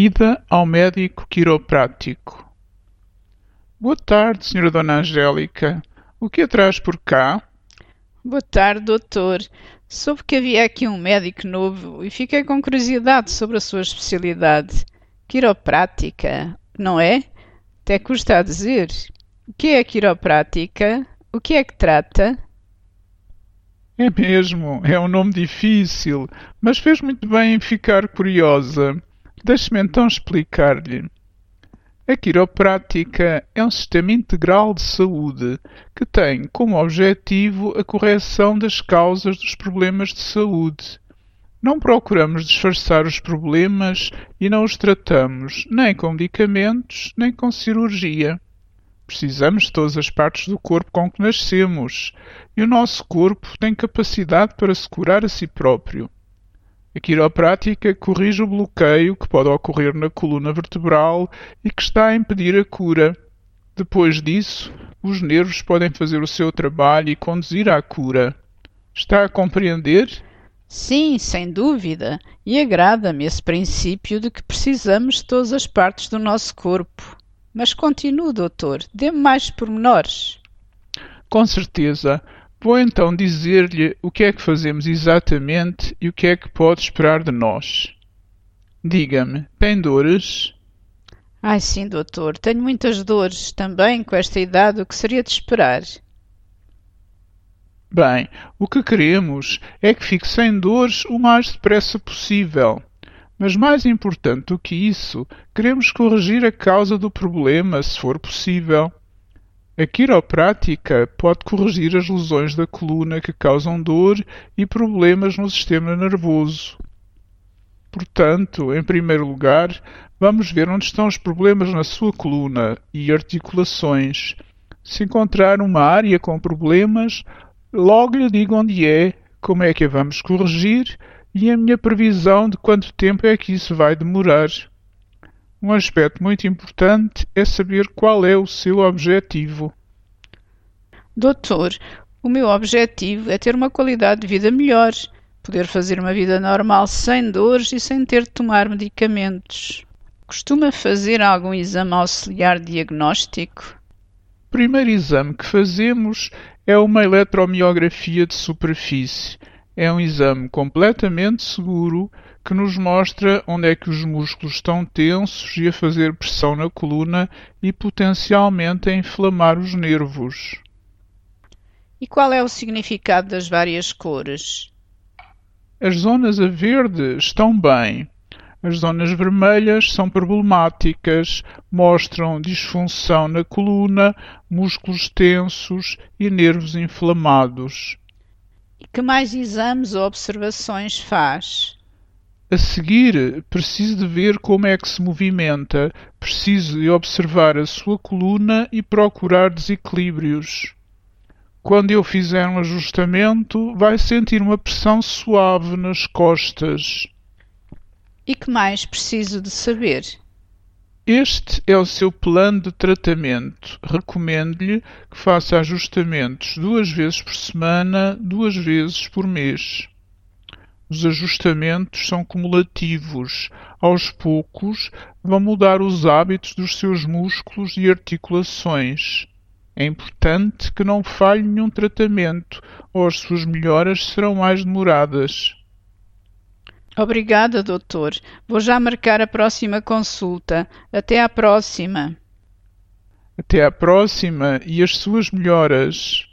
Ida ao médico quiroprático. Boa tarde, senhora Dona Angélica. O que a traz por cá? Boa tarde, doutor. Soube que havia aqui um médico novo e fiquei com curiosidade sobre a sua especialidade. Quiroprática, não é? Até custa a dizer. O que é a quiroprática? O que é que trata? É mesmo, é um nome difícil, mas fez muito bem em ficar curiosa. Deixe-me então explicar-lhe. A quiroprática é um sistema integral de saúde que tem como objetivo a correção das causas dos problemas de saúde. Não procuramos disfarçar os problemas e não os tratamos nem com medicamentos nem com cirurgia. Precisamos de todas as partes do corpo com que nascemos, e o nosso corpo tem capacidade para se curar a si próprio. A quiroprática corrige o bloqueio que pode ocorrer na coluna vertebral e que está a impedir a cura. Depois disso, os nervos podem fazer o seu trabalho e conduzir à cura. Está a compreender? Sim, sem dúvida. E agrada-me esse princípio de que precisamos de todas as partes do nosso corpo. Mas continue, doutor, dê-me mais pormenores. Com certeza. Vou então dizer-lhe o que é que fazemos exatamente e o que é que pode esperar de nós. Diga-me, tem dores? Ai, sim, doutor, tenho muitas dores. Também, com esta idade, o que seria de esperar? Bem, o que queremos é que fique sem dores o mais depressa possível. Mas mais importante do que isso, queremos corrigir a causa do problema, se for possível. A quiroprática pode corrigir as lesões da coluna que causam dor e problemas no sistema nervoso. Portanto, em primeiro lugar, vamos ver onde estão os problemas na sua coluna e articulações. Se encontrar uma área com problemas, logo lhe digo onde é, como é que a vamos corrigir e a minha previsão de quanto tempo é que isso vai demorar. Um aspecto muito importante é saber qual é o seu objetivo. Doutor, o meu objetivo é ter uma qualidade de vida melhor, poder fazer uma vida normal sem dores e sem ter de tomar medicamentos. Costuma fazer algum exame auxiliar diagnóstico? O primeiro exame que fazemos é uma eletromiografia de superfície é um exame completamente seguro que nos mostra onde é que os músculos estão tensos e a fazer pressão na coluna e potencialmente a inflamar os nervos. E qual é o significado das várias cores? As zonas a verde estão bem. As zonas vermelhas são problemáticas, mostram disfunção na coluna, músculos tensos e nervos inflamados. E que mais exames ou observações faz? A seguir, preciso de ver como é que se movimenta, preciso de observar a sua coluna e procurar desequilíbrios. Quando eu fizer um ajustamento, vai sentir uma pressão suave nas costas. E que mais preciso de saber? Este é o seu plano de tratamento. Recomendo-lhe que faça ajustamentos duas vezes por semana, duas vezes por mês. Os ajustamentos são cumulativos. Aos poucos, vão mudar os hábitos dos seus músculos e articulações. É importante que não falhe nenhum tratamento, ou as suas melhoras serão mais demoradas. Obrigada, doutor. Vou já marcar a próxima consulta. Até à próxima. Até à próxima e as suas melhoras.